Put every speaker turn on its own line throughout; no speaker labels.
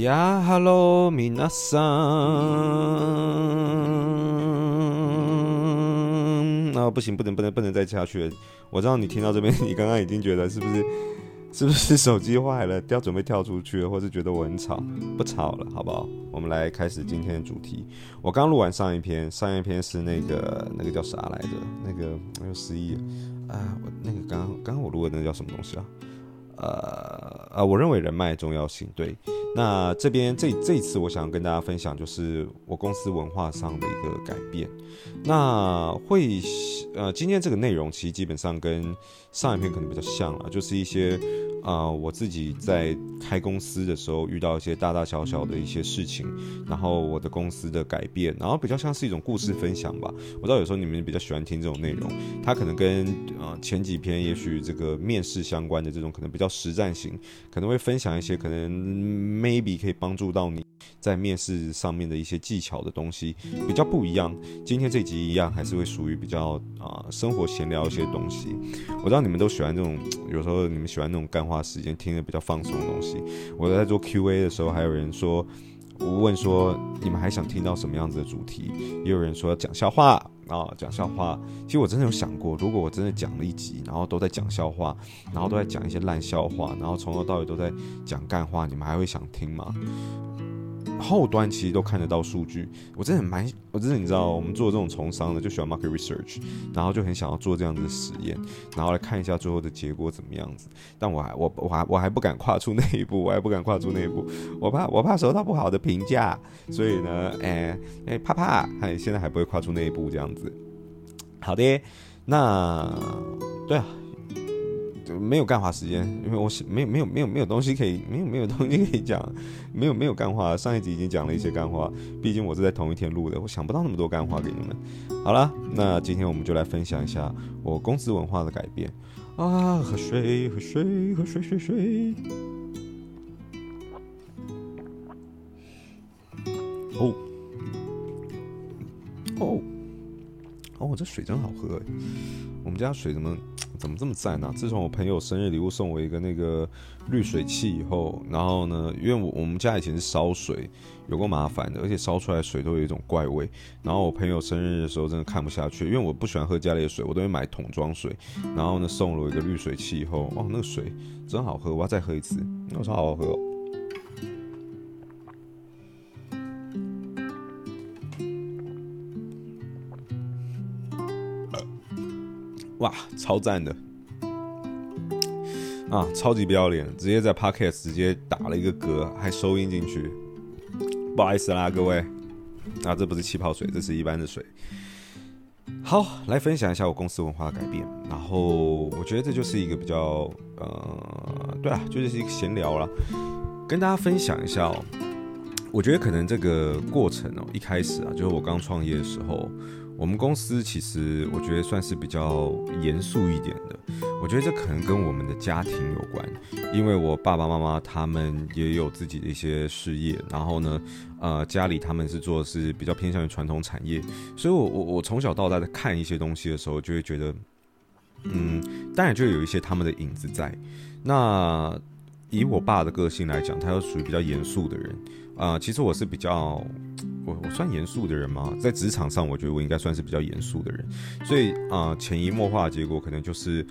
呀哈喽，米娜桑啊，不行，不能，不能，不能再下去了。我知道你听到这边，你刚刚已经觉得是不是，是不是手机坏了，要准备跳出去了，或是觉得我很吵？不吵了，好不好？我们来开始今天的主题。我刚录完上一篇，上一篇是那个那个叫啥来着？那个我又失忆了啊！我那个刚刚刚我录的那个叫什么东西啊？呃呃，我认为人脉重要性对。那这边这这一次，我想跟大家分享，就是我公司文化上的一个改变。那会呃，今天这个内容其实基本上跟上一篇可能比较像啊，就是一些。啊、呃，我自己在开公司的时候遇到一些大大小小的一些事情，然后我的公司的改变，然后比较像是一种故事分享吧。我知道有时候你们比较喜欢听这种内容，它可能跟、呃、前几篇也许这个面试相关的这种可能比较实战型，可能会分享一些可能 maybe 可以帮助到你。在面试上面的一些技巧的东西比较不一样。今天这集一样还是会属于比较啊、生活闲聊一些东西。我知道你们都喜欢这种，有时候你们喜欢那种干话时间，听得比较放松的东西。我在做 Q&A 的时候，还有人说，我问说你们还想听到什么样子的主题？也有人说讲笑话啊，讲笑话。其实我真的有想过，如果我真的讲了一集，然后都在讲笑话，然后都在讲一些烂笑话，然后从头到尾都在讲干话，你们还会想听吗？后端其实都看得到数据，我真的蛮，我真的你知道，我们做这种从商的就喜欢 market research，然后就很想要做这样子的实验，然后来看一下最后的结果怎么样子。但我还我我还我还不敢跨出那一步，我还不敢跨出那一步，我怕我怕收到不好的评价，所以呢，哎、欸、哎、怕怕，哎现在还不会跨出那一步这样子。好的，那对啊。没有干话时间，因为我是没有没有没有没有东西可以，没有没有东西可以讲，没有没有干话。上一集已经讲了一些干话，毕竟我是在同一天录的，我想不到那么多干话给你们。好了，那今天我们就来分享一下我公司文化的改变啊！喝水，喝水，喝水，水，水。哦哦哦，这水真好喝！我们家水怎么？怎么这么赞呢、自从我朋友生日礼物送我一个那个滤水器以后，然后呢，因为我我们家以前是烧水，有够麻烦的，而且烧出来水都有一种怪味。然后我朋友生日的时候真的看不下去，因为我不喜欢喝家里的水，我都会买桶装水。然后呢，送了我一个滤水器以后，哇，那个水真好喝，我要再喝一次，那超好喝、哇，超赞的啊！超级不要脸，直接在 Podcast 直接打了一个嗝，还收音进去。不好意思啦，各位。啊，这不是气泡水，这是一般的水。好，来分享一下我公司文化的改变。然后我觉得这就是一个比较呃，对啊，就是一个闲聊啦，跟大家分享一下哦。我觉得可能这个过程哦，一开始啊，就是我刚创业的时候。我们公司其实我觉得算是比较严肃一点的，我觉得这可能跟我们的家庭有关，因为我爸爸妈妈他们也有自己的一些事业，然后呢，呃，家里他们是做的是比较偏向于传统产业，所以我我我从小到大在看一些东西的时候，就会觉得，嗯，当然就有一些他们的影子在。那以我爸的个性来讲，他又属于比较严肃的人，啊、其实我是比较。我我算严肃的人吗？在职场上，我觉得我应该算是比较严肃的人，所以啊，潜移默化的结果可能就是，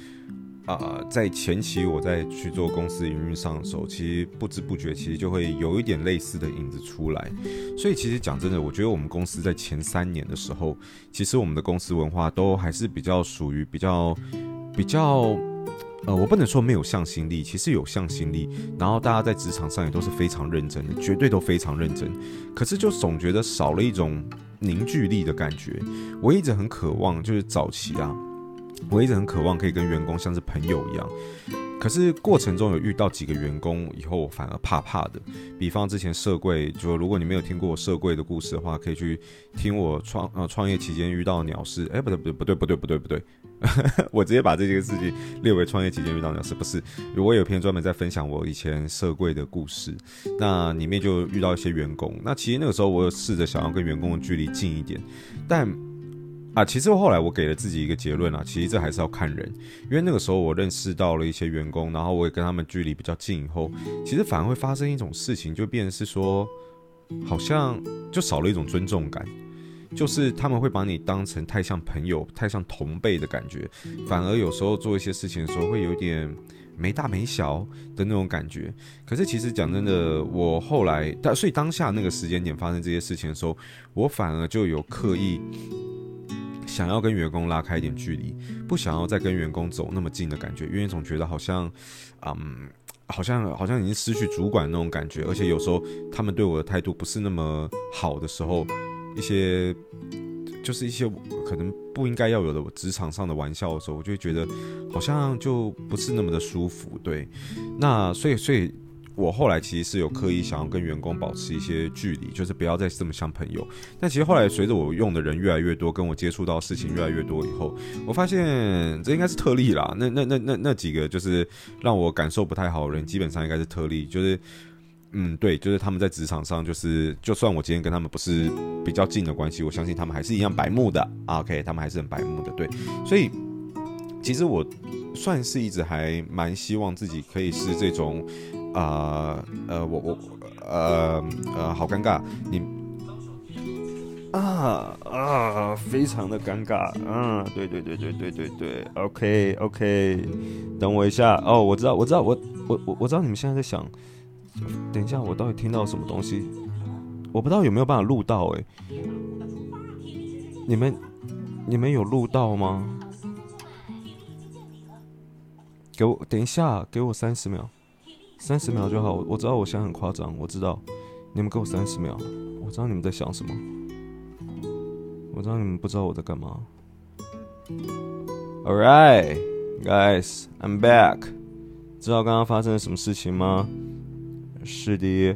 啊，在前期我在去做公司营运上的时候，其实不知不觉其实就会有一点类似的影子出来。所以其实讲真的，我觉得我们公司在前三年的时候，其实我们的公司文化都还是比较属于比较比较。呃，我不能说没有向心力，其实有向心力。然后大家在职场上也都是非常认真的，绝对都非常认真。可是就总觉得少了一种凝聚力的感觉。我一直很渴望，就是早期啊，我一直很渴望可以跟员工像是朋友一样。可是过程中有遇到几个员工以后，我反而怕怕的。比方之前社柜，就如果你没有听过我社柜的故事的话，可以去听我创呃创业期间遇到的鸟事。哎，不对不对不对不对不对不对，我直接把这件事情列为创业期间遇到鸟事，不是。我有篇专门在分享我以前社柜的故事，那里面就遇到一些员工。那其实那个时候我有试着想要跟员工的距离近一点，但。啊，其实后来我给了自己一个结论啊，其实这还是要看人，因为那个时候我认识到了一些员工，然后我也跟他们距离比较近以后，其实反而会发生一种事情，就变成是说，好像就少了一种尊重感，就是他们会把你当成太像朋友、太像同辈的感觉，反而有时候做一些事情的时候会有点没大没小的那种感觉。可是其实讲真的，我后来，但所以当下那个时间点发生这些事情的时候，我反而就有刻意。想要跟员工拉开一点距离，不想要再跟员工走那么近的感觉，因为总觉得好像，嗯，好像好像已经失去主管那种感觉，而且有时候他们对我的态度不是那么好的时候，一些就是一些可能不应该要有的职场上的玩笑的时候，我就会觉得好像就不是那么的舒服。对，那所以所以。我后来其实是有刻意想要跟员工保持一些距离，就是不要再这么像朋友。但其实后来随着我用的人越来越多，跟我接触到事情越来越多以后，我发现这应该是特例啦。那那那那那几个就是让我感受不太好的人，基本上应该是特例。就是嗯，对，就是他们在职场上，就是就算我今天跟他们不是比较近的关系，我相信他们还是一样白目的。OK，他们还是很白目的。对，所以其实我算是一直还蛮希望自己可以是这种。啊呃，我我呃呃，好尴尬，你啊啊，非常的尴尬，嗯，对对对对对对对，OK OK，等我一下哦，我知道我知道我我我我知道你们现在在想，等一下我到底听到什么东西，我不知道有没有办法录到哎，你们你们有录到吗？给我等一下，给我三十秒。三十秒就好，我知道我现在很夸张，我知道，你们给我三十秒，我知道你们在想什么，我知道你们不知道我在干嘛。All right, guys, I'm back。知道刚刚发生了什么事情吗？是的，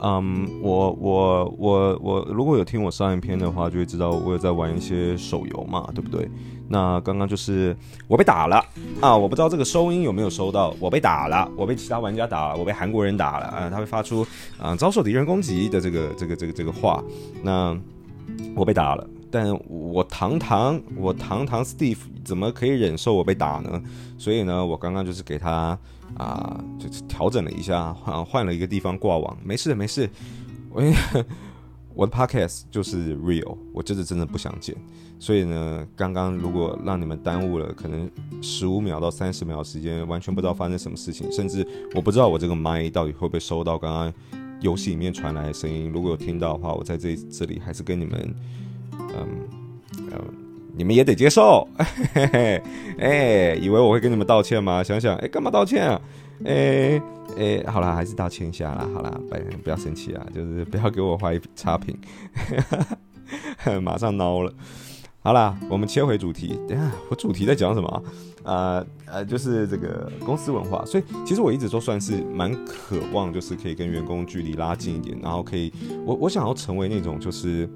嗯、我我我我如果有听我上一篇的话，就会知道我有在玩一些手游嘛，对不对？那刚刚就是我被打了啊！我不知道这个收音有没有收到。我被打了，我被其他玩家打了，我被韩国人打了啊！他会发出啊遭受敌人攻击的这个这个这个这个话。那我被打了，但我堂堂我堂堂 Steve 怎么可以忍受我被打呢？所以呢，我刚刚就是给他啊，就是调整了一下，换换了一个地方挂网。没事没事，我 我的 Podcast 就是 real，我就是真的不想剪。所以呢，刚刚如果让你们耽误了可能十五秒到三十秒时间，完全不知道发生什么事情，甚至我不知道我这个麦到底会不会收到刚刚游戏里面传来的声音。如果有听到的话，我在这这里还是跟你们，嗯，你们也得接受。哎，以为我会跟你们道歉吗？想想，哎，干嘛道歉啊？哎哎，好啦，还是道歉一下啦。好啦，不不要生气啊，就是不要给我画一差评，马上孬了。好啦，我们切回主题。等下，我主题在讲什么？呃呃，就是这个公司文化。所以其实我一直都算是蛮渴望，就是可以跟员工距离拉近一点，然后可以，我我想要成为那种就是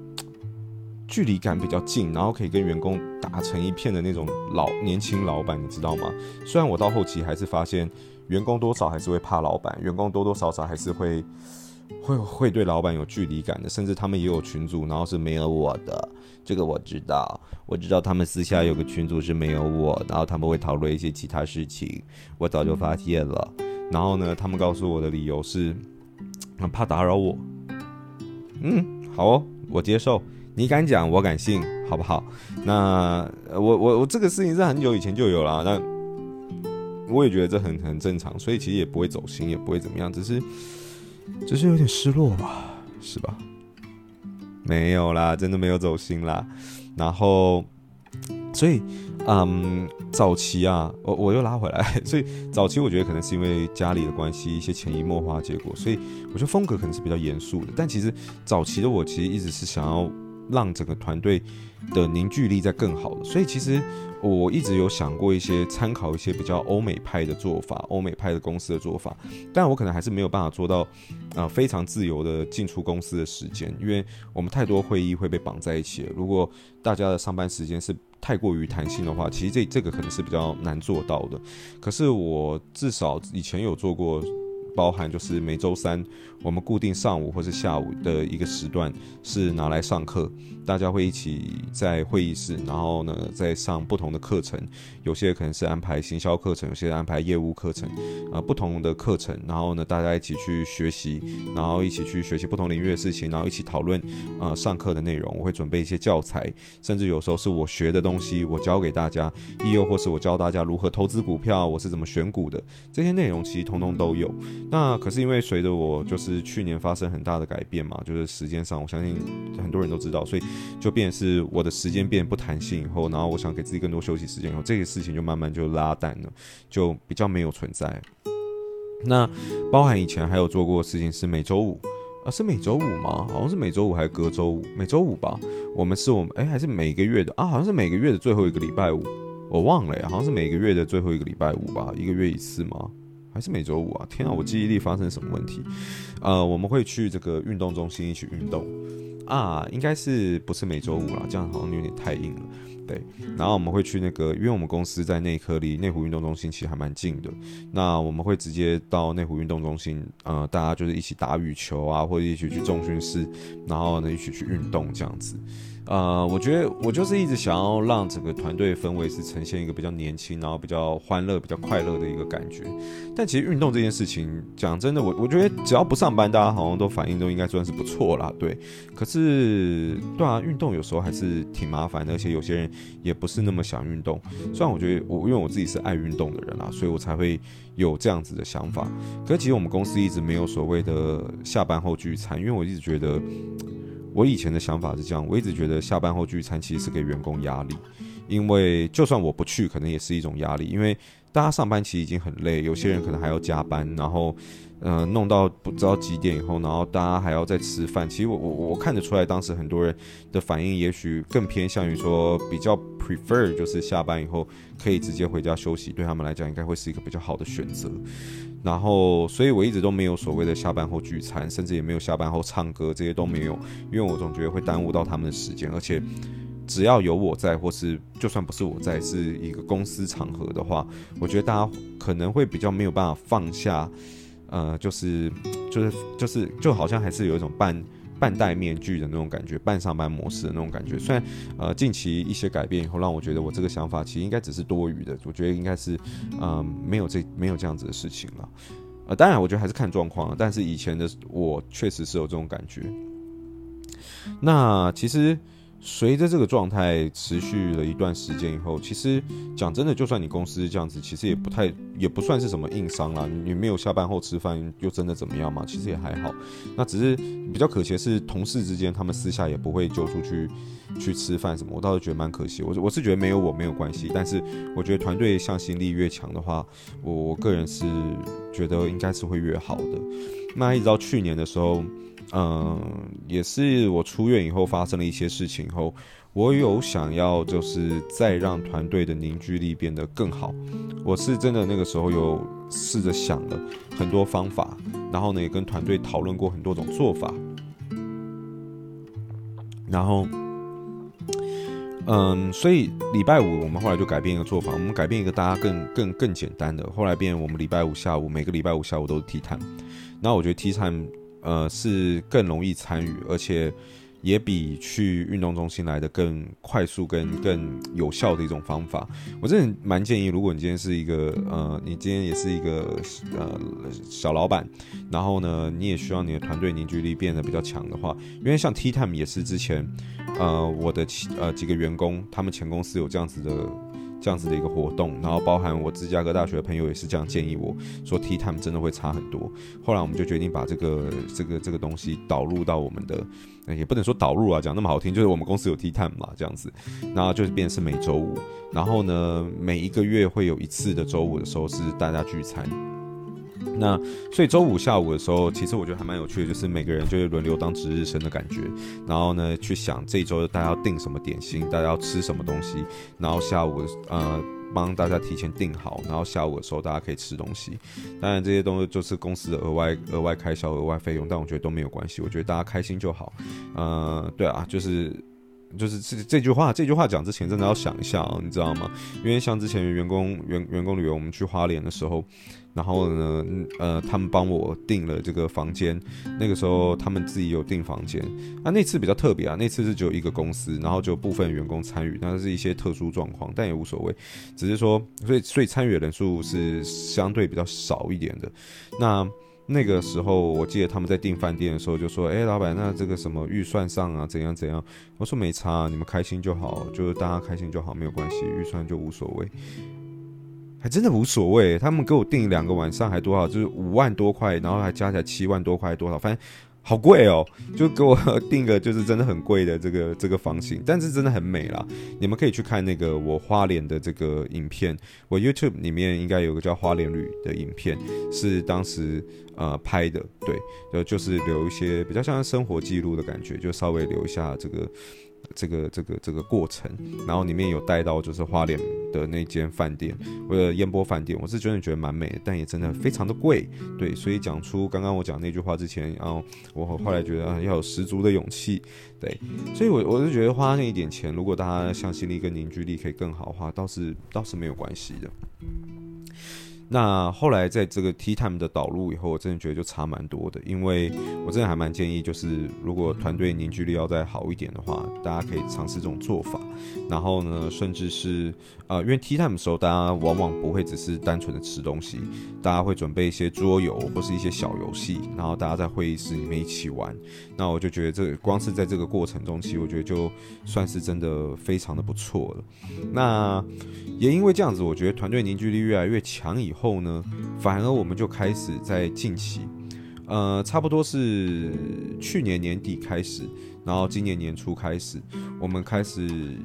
距离感比较近，然后可以跟员工打成一片的那种老年轻老板，你知道吗？虽然我到后期还是发现，员工多少还是会怕老板，员工多多少少还是会会会对老板有距离感的，甚至他们也有群组，然后是没有我的。这个我知道，我知道他们私下有个群组是没有我，然后他们会讨论一些其他事情，我早就发现了。然后呢，他们告诉我的理由是，怕打扰我。嗯，好哦，我接受。你敢讲，我敢信，好不好？那我我我这个事情是很久以前就有了，那我也觉得这很很正常，所以其实也不会走心，也不会怎么样，只是只是有点失落吧，是吧？没有啦，真的没有走心啦。然后，所以，嗯，早期啊，我我又拉回来。所以早期我觉得可能是因为家里的关系，一些潜移默化结果。所以我觉得风格可能是比较严肃的。但其实早期的我其实一直是想要让整个团队的凝聚力再更好的。所以其实。我一直有想过一些参考一些比较欧美派的做法，欧美派的公司的做法，但我可能还是没有办法做到，啊、非常自由的进出公司的时间，因为我们太多会议会被绑在一起。如果大家的上班时间是太过于弹性的话，其实这这个可能是比较难做到的。可是我至少以前有做过包含就是每周三我们固定上午或是下午的一个时段是拿来上课，大家会一起在会议室，然后呢再上不同的课程，有些可能是安排行销课程，有些安排业务课程，啊、不同的课程，然后呢大家一起去学习，然后一起去学习不同领域的事情，然后一起讨论啊、上课的内容，我会准备一些教材，甚至有时候是我学的东西，我教给大家，亦又或是我教大家如何投资股票，我是怎么选股的，这些内容其实通通都有。那可是因为随着我就是是去年发生很大的改变嘛，就是时间上，我相信很多人都知道，所以就变是我的时间变不弹性以后，然后我想给自己更多休息时间以后，这个事情就慢慢就拉淡了，就比较没有存在。那包含以前还有做过的事情是每周五。啊，是每周五吗？好像是每周五还是隔周五？每周五吧。我们是我们哎、还是每个月的啊？好像是每个月的最后一个礼拜五，我忘了呀。好像是每个月的最后一个礼拜五吧？一个月一次吗？还是每周五啊？天啊，我记忆力发生什么问题？呃，我们会去这个运动中心一起运动啊，应该是不是每周五啦？这样好像有点太硬了。对，然后我们会去那个，因为我们公司在内科离内湖运动中心其实还蛮近的。那我们会直接到内湖运动中心，呃，大家就是一起打羽球啊，或者一起去重训室，然后呢一起去运动这样子。呃，我觉得我就是一直想要让整个团队氛围是呈现一个比较年轻，然后比较欢乐、比较快乐的一个感觉。但其实运动这件事情，讲真的，我我觉得只要不上班，大家好像都反应都应该算是不错啦。对，可是对啊，运动有时候还是挺麻烦的，而且有些人也不是那么想运动。虽然我觉得我因为我自己是爱运动的人啦，所以我才会有这样子的想法。可是其实我们公司一直没有所谓的下班后聚餐，因为我一直觉得。我以前的想法是这样，我一直觉得下班后聚餐其实是给员工压力，因为就算我不去，可能也是一种压力，因为大家上班其实已经很累，有些人可能还要加班，然后，呃，弄到不知道几点以后，然后大家还要再吃饭。其实我我我看得出来，当时很多人的反应也许更偏向于说比较 prefer，就是下班以后可以直接回家休息，对他们来讲应该会是一个比较好的选择。然后，所以我一直都没有所谓的下班后聚餐，甚至也没有下班后唱歌，这些都没有，因为我总觉得会耽误到他们的时间。而且，只要有我在，或是就算不是我在，是一个公司场合的话，我觉得大家可能会比较没有办法放下，呃，就是就是就是就好像还是有一种半。半戴面具的那种感觉，半上班模式的那种感觉。虽然，呃，近期一些改变以后，让我觉得我这个想法其实应该只是多余的。我觉得应该是，嗯、没有这没有这样子的事情了。呃，当然，我觉得还是看状况。但是以前的我确实是有这种感觉。那其实。随着这个状态持续了一段时间以后，其实讲真的，就算你公司这样子，其实也不太，也不算是什么硬伤啦。你没有下班后吃饭，又真的怎么样嘛？其实也还好。那只是比较可惜的是，同事之间他们私下也不会揪出去去吃饭什么。我倒是觉得蛮可惜。我我是觉得没有我没有关系，但是我觉得团队向心力越强的话，我我个人是觉得应该是会越好的。那一直到去年的时候。嗯，也是我出院以后发生了一些事情后，我有想要就是再让团队的凝聚力变得更好。我是真的那个时候有试着想了很多方法，然后呢也跟团队讨论过很多种做法。然后，嗯，所以礼拜五我们后来就改变一个做法，我们改变一个大家更更更简单的，后来变我们礼拜五下午每个礼拜五下午都是 Tea Time。那我觉得 Tea Time。呃，是更容易参与，而且也比去运动中心来的更快速、跟更有效的一种方法。我真的蛮建议，如果你今天是一个呃，你今天也是一个呃小老板，然后呢，你也需要你的团队凝聚力变得比较强的话，因为像 T Time 也是之前呃我的呃几个员工，他们前公司有这样子的。这样子的一个活动，然后包含我芝加哥大学的朋友也是这样建议我说 T time 真的会差很多。后来我们就决定把这个这个这个东西导入到我们的，也不能说导入啊，讲那么好听，就是我们公司有 T time 嘛，这样子，然后就是变成是每周五，然后呢，每一个月会有一次的周五的时候是大家聚餐。那所以周五下午的时候，其实我觉得还蛮有趣的，就是每个人就会轮流当值日生的感觉，然后呢，去想这一周大家要订什么点心，大家要吃什么东西，然后下午呃帮大家提前订好，然后下午的时候大家可以吃东西。当然这些东西就是公司的额外额外开销、额外费用，但我觉得都没有关系，我觉得大家开心就好。呃，对啊，就是就是这这句话，这句话讲之前真的要想一下啊，你知道吗？因为像之前员工员员工旅游，我们去花莲的时候，然后呢，呃，他们帮我订了这个房间，那个时候他们自己有订房间，那、那次比较特别啊，那次是只有一个公司，然后就部分员工参与，那是一些特殊状况，但也无所谓，只是说，所以所以参与的人数是相对比较少一点的，那。那个时候，我记得他们在订饭店的时候就说：“哎，老板，那这个什么预算上啊，怎样怎样？”我说：“没差，你们开心就好，就是大家开心就好，没有关系，预算就无所谓。”还真的无所谓，他们给我订两个晚上还多少？就是五万多块，然后还加起来七万多块，多少？反正。好贵哦，就给我订个就是真的很贵的这个这个房型，但是真的很美啦。你们可以去看那个我花莲的这个影片，我 YouTube 里面应该有个叫花莲旅的影片，是当时呃拍的，对，就就是留一些比较像生活记录的感觉，就稍微留下这个。这个这个这个过程，然后里面有带到就是花莲的那间饭店，或者烟波饭店，我是真的觉得蛮美的，但也真的非常的贵，对，所以讲出刚刚我讲那句话之前，然后我后来觉得要有十足的勇气，对，所以我我是觉得花那一点钱，如果大家向心力跟凝聚力可以更好的话，倒是倒是没有关系的。那后来在这个 T Time 的导入以后，我真的觉得就差蛮多的，因为我真的还蛮建议，就是如果团队凝聚力要再好一点的话，大家可以尝试这种做法。然后呢，甚至是呃，因为 T Time 的时候，大家往往不会只是单纯的吃东西，大家会准备一些桌游或是一些小游戏，然后大家在会议室里面一起玩。那我就觉得这个光是在这个过程中，其实我觉得就算是真的非常的不错了。那也因为这样子，我觉得团队凝聚力越来越强以后。后呢，反而我们就开始在近期，呃，差不多是去年年底开始，然后今年年初开始，我们开始。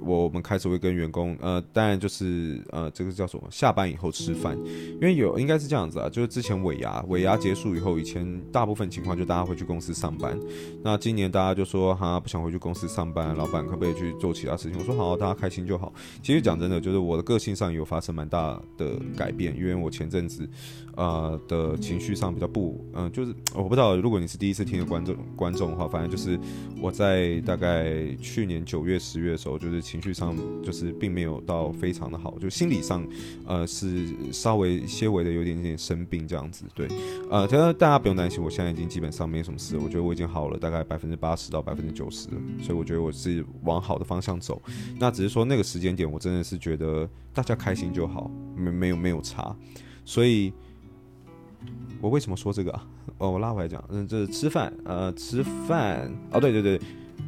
我们开始会跟员工，呃，当然就是呃，这个叫什么？下班以后吃饭，因为有应该是这样子啊，就是之前尾牙，尾牙结束以后，以前大部分情况就大家会去公司上班。那今年大家就说哈，不想回去公司上班，老板可不可以去做其他事情？我说好，大家开心就好。其实讲真的，就是我的个性上有发生蛮大的改变，因为我前阵子，呃的情绪上比较不，嗯、就是我不知道，如果你是第一次听的观众观众的话，反正就是我在大概去年九月十月的时候，就是。情绪上就是并没有到非常的好，就心理上，呃，是稍微些微的有点点生病这样子，对，呃，其实大家不用担心，我现在已经基本上没什么事，我觉得我已经好了，大概百分之八十到百分之九十，所以我觉得我是往好的方向走。那只是说那个时间点，我真的是觉得大家开心就好，没没有没有差。所以，我为什么说这个啊？哦，我拉回来讲，嗯，这是吃饭，呃，吃饭，哦，对对对，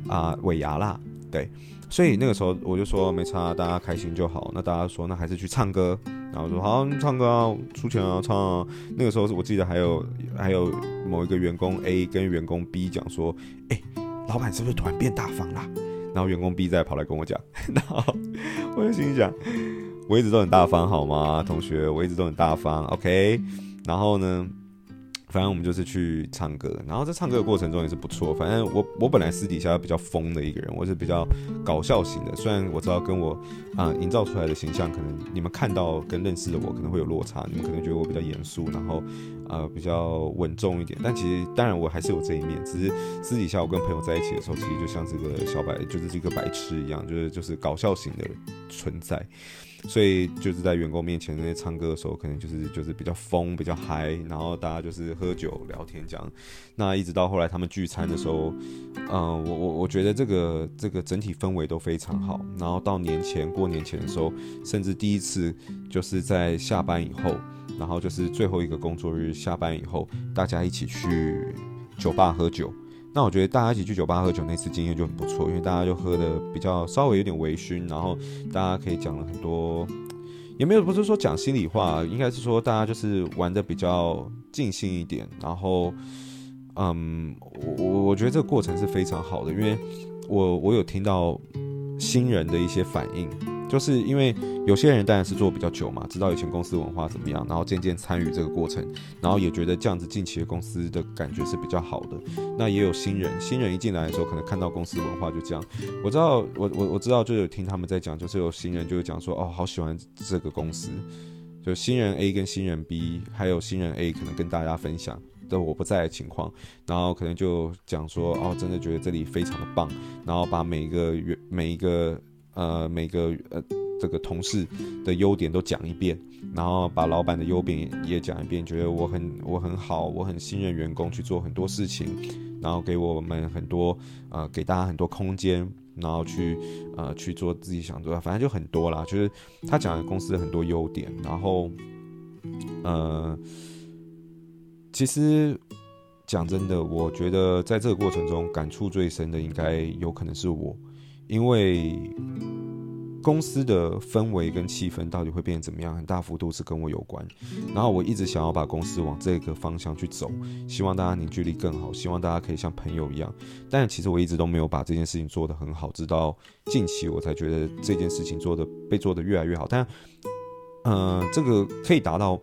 啊、尾牙啦，对。所以那个时候我就说没差，大家开心就好。那大家说那还是去唱歌，然后说好，唱歌啊，出钱啊，唱啊。那个时候我记得还有还有某一个员工 A 跟员工 B 讲说，哎，老板是不是突然变大方啦？然后员工 B 再跑来跟我讲，然后我就心想，我一直都很大方好吗，同学？我一直都很大方，OK。然后呢？反正我们就是去唱歌，然后在唱歌的过程中也是不错。反正我我本来私底下比较疯的一个人，我是比较搞笑型的。虽然我知道跟我啊、营造出来的形象，可能你们看到跟认识的我可能会有落差，你们可能觉得我比较严肃，然后呃比较稳重一点。但其实当然我还是有这一面，只是私底下我跟朋友在一起的时候，其实就像这个小白，就是这个白痴一样，就是就是搞笑型的存在。所以就是在员工面前那些唱歌的时候，可能就是就是比较疯、比较嗨，然后大家就是喝酒聊天这样。那一直到后来他们聚餐的时候，嗯、我我我觉得这个这个整体氛围都非常好。然后到年前过年前的时候，甚至第一次就是在下班以后，然后就是最后一个工作日下班以后，大家一起去酒吧喝酒。那我觉得大家一起去酒吧喝酒那次经验就很不错，因为大家就喝的比较稍微有点微醺，然后大家可以讲了很多，也没有不是说讲心里话，应该是说大家就是玩的比较尽兴一点，然后，嗯，我我我觉得这个过程是非常好的，因为我我有听到新人的一些反应。就是因为有些人当然是做比较久嘛，知道以前公司文化怎么样，然后渐渐参与这个过程，然后也觉得这样子进企业公司的感觉是比较好的。那也有新人，新人一进来的时候，可能看到公司文化就这样。我知道，我我我知道，就有听他们在讲，就是有新人就会讲说，哦，好喜欢这个公司。就新人 A 跟新人 B，还有新人 A 可能跟大家分享。的我不在的情况，然后可能就讲说哦，真的觉得这里非常的棒，然后把每一个月每一个呃每个呃这个同事的优点都讲一遍，然后把老板的优点也讲一遍，觉得我很我很好，我很信任员工去做很多事情，然后给我们很多呃给大家很多空间。然后去呃去做自己想做的，反正就很多啦。就是他讲的公司的很多优点，然后呃，其实讲真的，我觉得在这个过程中感触最深的，应该有可能是我，因为。公司的氛围跟气氛到底会变怎么样？很大幅度是跟我有关。然后我一直想要把公司往这个方向去走，希望大家凝聚力更好，希望大家可以像朋友一样。但其实我一直都没有把这件事情做得很好，直到近期我才觉得这件事情做得被做得越来越好。但，嗯、这个可以达到。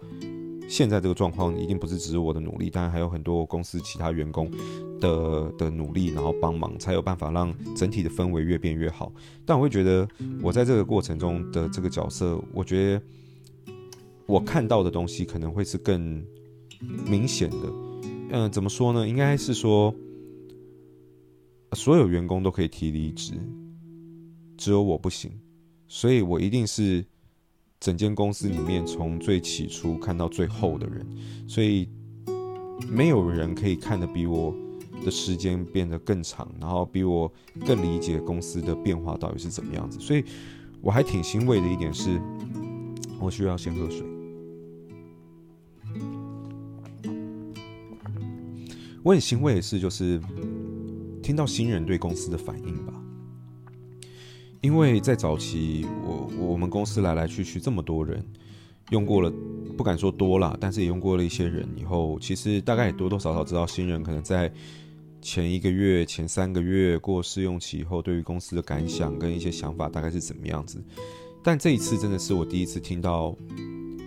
现在这个状况一定不是只是我的努力，当然还有很多公司其他员工的的努力，然后帮忙才有办法让整体的氛围越变越好。但我会觉得，我在这个过程中的这个角色，我觉得我看到的东西可能会是更明显的。嗯、怎么说呢？应该是说，所有员工都可以提离职，只有我不行，所以我一定是。整间公司里面，从最起初看到最后的人，所以没有人可以看得比我的时间变得更长，然后比我更理解公司的变化到底是怎么样子。所以我还挺欣慰的一点是，我需要先喝水。我很欣慰的是，就是听到新人对公司的反应吧。因为在早期，我我们公司来来去去这么多人，用过了，不敢说多了，但是也用过了一些人以后，其实大概也多多少少知道新人可能在前一个月、前三个月过试用期以后，对于公司的感想跟一些想法大概是怎么样子。但这一次真的是我第一次听到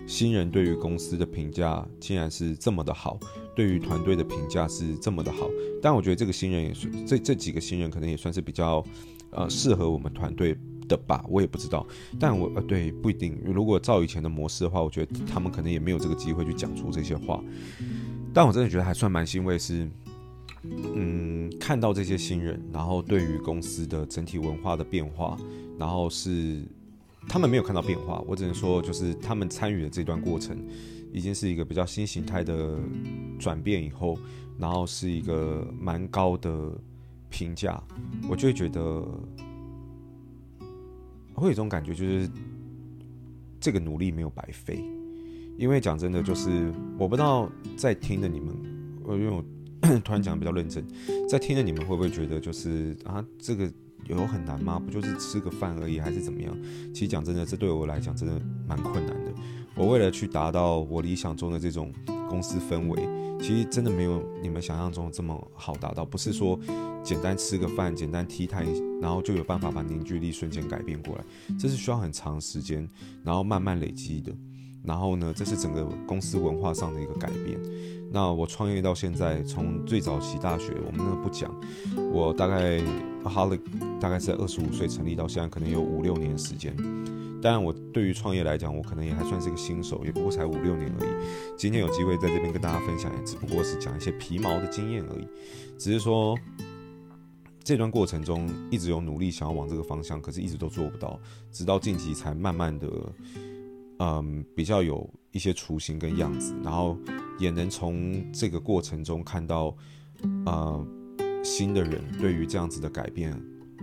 新人对于公司的评价竟然是这么的好，对于团队的评价是这么的好。但我觉得这个新人也是这这几个新人可能也算是比较。呃，适合我们团队的吧，我也不知道。但我呃，对，不一定。如果照以前的模式的话，我觉得他们可能也没有这个机会去讲出这些话。但我真的觉得还算蛮欣慰，是，嗯，看到这些新人，然后对于公司的整体文化的变化，然后是他们没有看到变化，我只能说，就是他们参与的这段过程，已经是一个比较新形态的转变以后，然后是一个蛮高的。评价，我就会觉得会有一种感觉，就是这个努力没有白费。因为讲真的，就是我不知道在听的你们，因为我突然讲的比较认真，在听的你们会不会觉得，就是啊，这个有很难吗？不就是吃个饭而已，还是怎么样？其实讲真的，这对我来讲真的蛮困难的。我为了去达到我理想中的这种公司氛围，其实真的没有你们想象中这么好达到。不是说简单吃个饭、简单踢踏，然后就有办法把凝聚力瞬间改变过来。这是需要很长时间，然后慢慢累积的。然后呢，这是整个公司文化上的一个改变。那我创业到现在，从最早期大学，我们那不讲，我大概 Aholic 大概是在二十五岁成立到现在，可能有五六年时间。当然，我对于创业来讲，我可能也还算是个新手，也不过才五六年而已。今天有机会在这边跟大家分享，也只不过是讲一些皮毛的经验而已。只是说，这段过程中一直有努力想要往这个方向，可是一直都做不到，直到近期才慢慢的，嗯，比较有一些雏形跟样子，然后也能从这个过程中看到，呃，新的人对于这样子的改变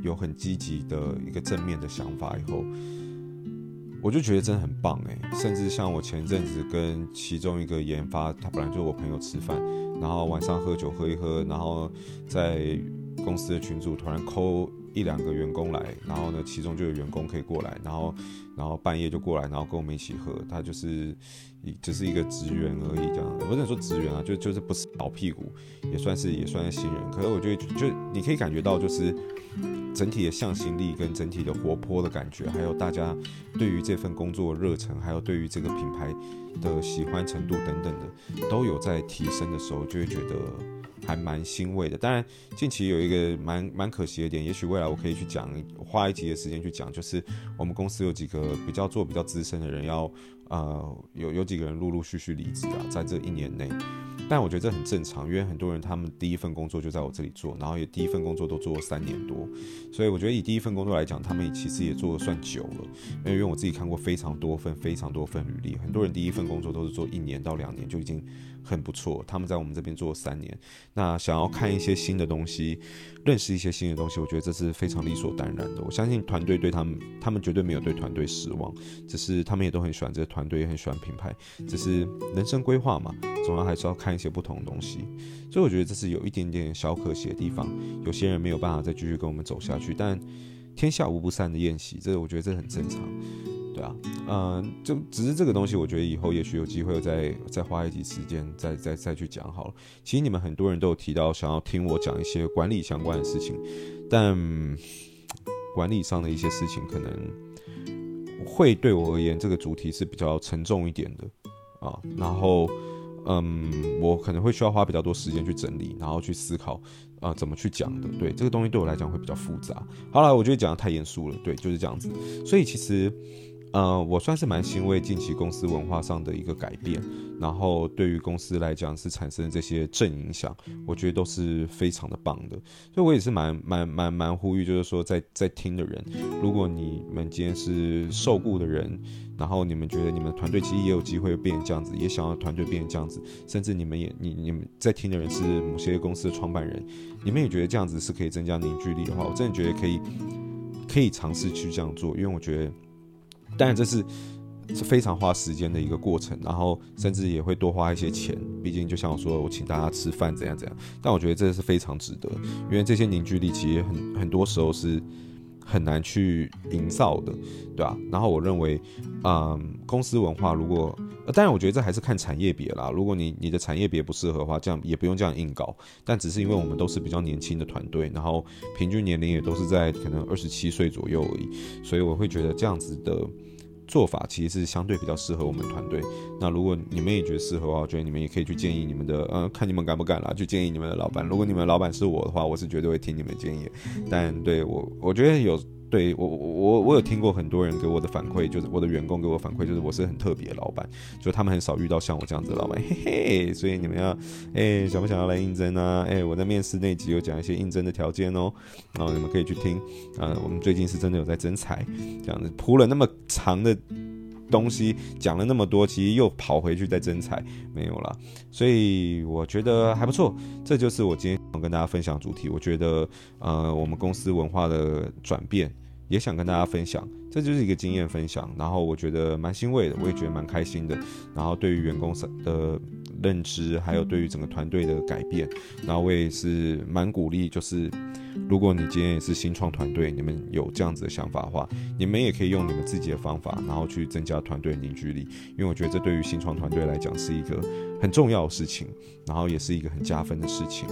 有很积极的一个正面的想法以后。我就觉得真的很棒诶，甚至像我前阵子跟其中一个研发，他本来就是我朋友吃饭，然后晚上喝酒喝一喝，然后在公司的群组突然抠一两个员工来，然后呢，其中就有员工可以过来，然后然后半夜就过来，然后跟我们一起喝，他就是一只是一个职员而已，这样，不能说职员啊，就就是不是老屁股，也算是也算是新人，可是我觉得就你可以感觉到就是。整体的向心力跟整体的活泼的感觉，还有大家对于这份工作热忱，还有对于这个品牌的喜欢程度等等的，都有在提升的时候，就会觉得还蛮欣慰的。当然，近期有一个蛮蛮可惜的点，也许未来我可以去讲，花一集的时间去讲，就是我们公司有几个比较做比较资深的人要呃，有有几个人陆陆续续离职啊，在这一年内。但我觉得这很正常，因为很多人他们第一份工作就在我这里做，然后也第一份工作都做了三年多，所以我觉得以第一份工作来讲，他们其实也做得算久了。因为我自己看过非常多份、非常多份履历，很多人第一份工作都是做一年到两年就已经很不错。他们在我们这边做了三年，那想要看一些新的东西，认识一些新的东西，我觉得这是非常理所当然的。我相信团队对他们，他们绝对没有对团队失望，只是他们也都很喜欢这个团队，也很喜欢品牌，只是人生规划嘛，总要还是要看。一些不同的东西，所以我觉得这是有一点点小可惜的地方。有些人没有办法再继续跟我们走下去，但天下无不散的宴席，这个我觉得这很正常，对啊，嗯，就只是这个东西，我觉得以后也许有机会再再花一集时间再再再去讲好了。其实你们很多人都有提到想要听我讲一些管理相关的事情，但管理上的一些事情可能会对我而言，这个主题是比较沉重一点的啊，然后。嗯，我可能会需要花比较多时间去整理，然后去思考，啊、怎么去讲的。对，这个东西对我来讲会比较复杂。好了，我觉得讲得太严肃了。对，就是这样子。所以其实。呃，我算是蛮欣慰近期公司文化上的一个改变，然后对于公司来讲是产生这些正影响，我觉得都是非常的棒的。所以我也是蛮蛮蛮蛮呼吁，就是说在在听的人，如果你们今天是受雇的人，然后你们觉得你们团队其实也有机会变成这样子，也想要团队变成这样子，甚至你们也你你们在听的人是某些公司的创办人，你们也觉得这样子是可以增加凝聚力的话，我真的觉得可以可以尝试去这样做，因为我觉得。当然这是是非常花时间的一个过程，然后甚至也会多花一些钱。毕竟就像我说，我请大家吃饭怎样怎样。但我觉得这是非常值得，因为这些凝聚力其实很很多时候是很难去营造的，对吧？然后我认为，嗯，公司文化如果，当然我觉得这还是看产业别啦。如果你你的产业别不适合的话，这样也不用这样硬搞。但只是因为我们都是比较年轻的团队，然后平均年龄也都是在可能二十七岁左右而已，所以我会觉得这样子的。做法其实是相对比较适合我们团队。那如果你们也觉得适合的话，我觉得你们也可以去建议你们的，呃，看你们敢不敢啦，去建议你们的老板。如果你们老板是我的话，我是绝对会听你们建议。但对我，我觉得有。对我我我有听过很多人给我的反馈，就是我的员工给我反馈，就是我是很特别的老板，就他们很少遇到像我这样子的老板，嘿嘿。所以你们要，哎，想不想要来应征呢？啊？哎，我在面试那集有讲一些应征的条件哦，然后你们可以去听。啊，我们最近是真的有在征才，这样子铺了那么长的东西，讲了那么多，其实又跑回去再增彩，没有了。所以我觉得还不错，这就是我今天。想跟大家分享主题，我觉得，呃，我们公司文化的转变，也想跟大家分享，这就是一个经验分享。然后我觉得蛮欣慰的，我也觉得蛮开心的。然后对于员工的认知，还有对于整个团队的改变，然后我也是蛮鼓励，就是如果你今天也是新创团队，你们有这样子的想法的话，你们也可以用你们自己的方法，然后去增加团队凝聚力。因为我觉得这对于新创团队来讲是一个很重要的事情，然后也是一个很加分的事情。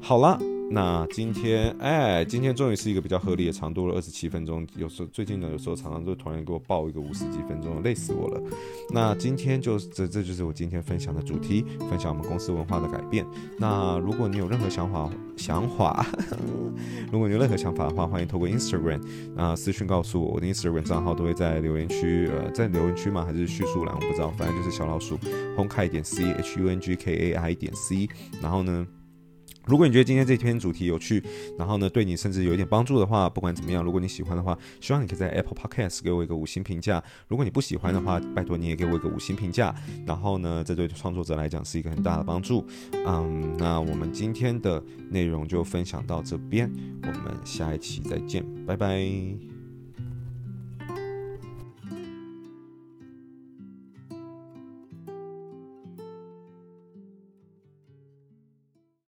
好了，那今天哎，今天终于是一个比较合理的长度了，二十七分钟。有时候最近呢，有时候常常就突然给我报一个五十几分钟，累死我了。那今天就这，这就是我今天分享的主题，分享我们公司文化的改变。那如果你有任何想法，想法，如果你有任何想法的话，欢迎透过 Instagram 啊私讯告诉我，我的 Instagram 账号都会在留言区，呃，在留言区吗？还是叙述栏？我不知道，反正就是小老鼠 Hungkai 点 C H U N G K A I 点 C，然后呢。如果你觉得今天这篇主题有趣，然后呢，对你甚至有一点帮助的话，不管怎么样，如果你喜欢的话，希望你可以在 Apple Podcast 给我一个五星评价。如果你不喜欢的话，拜托你也给我一个五星评价。然后呢，这对创作者来讲是一个很大的帮助。嗯，那我们今天的内容就分享到这边，我们下一期再见，拜拜。